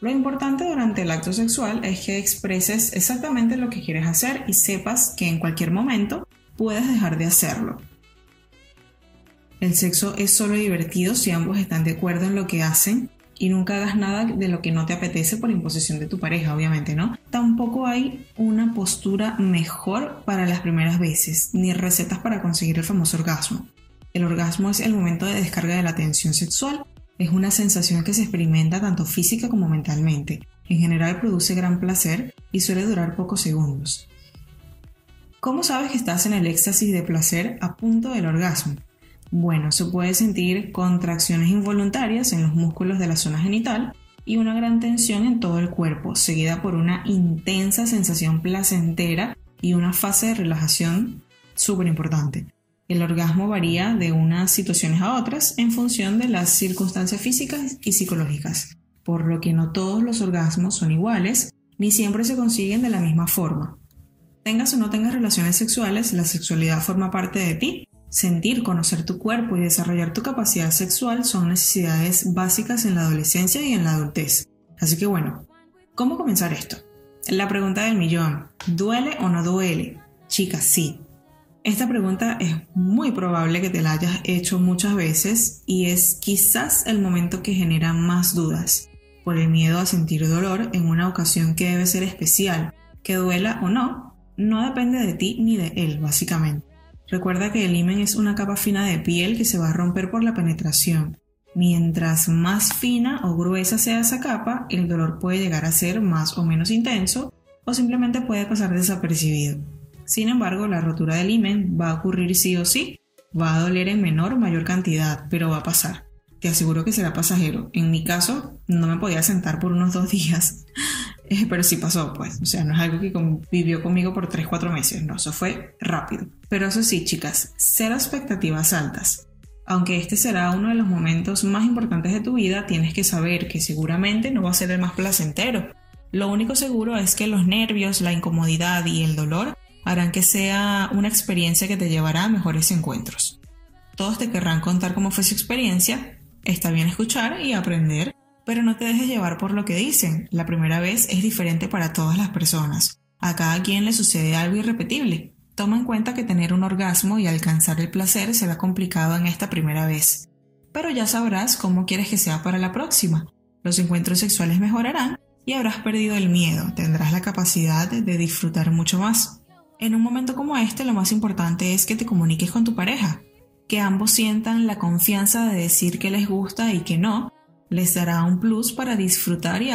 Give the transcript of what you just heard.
Lo importante durante el acto sexual es que expreses exactamente lo que quieres hacer y sepas que en cualquier momento puedes dejar de hacerlo. El sexo es solo divertido si ambos están de acuerdo en lo que hacen y nunca hagas nada de lo que no te apetece por imposición de tu pareja, obviamente, ¿no? Tampoco hay una postura mejor para las primeras veces, ni recetas para conseguir el famoso orgasmo. El orgasmo es el momento de descarga de la tensión sexual, es una sensación que se experimenta tanto física como mentalmente. En general produce gran placer y suele durar pocos segundos. ¿Cómo sabes que estás en el éxtasis de placer a punto del orgasmo? Bueno, se puede sentir contracciones involuntarias en los músculos de la zona genital y una gran tensión en todo el cuerpo, seguida por una intensa sensación placentera y una fase de relajación súper importante. El orgasmo varía de unas situaciones a otras en función de las circunstancias físicas y psicológicas, por lo que no todos los orgasmos son iguales ni siempre se consiguen de la misma forma. Tengas o no tengas relaciones sexuales, la sexualidad forma parte de ti Sentir, conocer tu cuerpo y desarrollar tu capacidad sexual son necesidades básicas en la adolescencia y en la adultez. Así que bueno, ¿cómo comenzar esto? La pregunta del millón, ¿duele o no duele? Chicas, sí. Esta pregunta es muy probable que te la hayas hecho muchas veces y es quizás el momento que genera más dudas, por el miedo a sentir dolor en una ocasión que debe ser especial, que duela o no, no depende de ti ni de él, básicamente. Recuerda que el himen es una capa fina de piel que se va a romper por la penetración. Mientras más fina o gruesa sea esa capa, el dolor puede llegar a ser más o menos intenso o simplemente puede pasar desapercibido. Sin embargo, la rotura del himen va a ocurrir sí o sí, va a doler en menor o mayor cantidad, pero va a pasar. Te aseguro que será pasajero. En mi caso, no me podía sentar por unos dos días eh, pero sí pasó, pues. O sea, no es algo que vivió conmigo por 3-4 meses, no, eso fue rápido. Pero eso sí, chicas, cero expectativas altas. Aunque este será uno de los momentos más importantes de tu vida, tienes que saber que seguramente no va a ser el más placentero. Lo único seguro es que los nervios, la incomodidad y el dolor harán que sea una experiencia que te llevará a mejores encuentros. Todos te querrán contar cómo fue su experiencia, está bien escuchar y aprender pero no te dejes llevar por lo que dicen. La primera vez es diferente para todas las personas. A cada quien le sucede algo irrepetible. Toma en cuenta que tener un orgasmo y alcanzar el placer será complicado en esta primera vez. Pero ya sabrás cómo quieres que sea para la próxima. Los encuentros sexuales mejorarán y habrás perdido el miedo. Tendrás la capacidad de disfrutar mucho más. En un momento como este lo más importante es que te comuniques con tu pareja, que ambos sientan la confianza de decir que les gusta y que no, les dará un plus para disfrutar y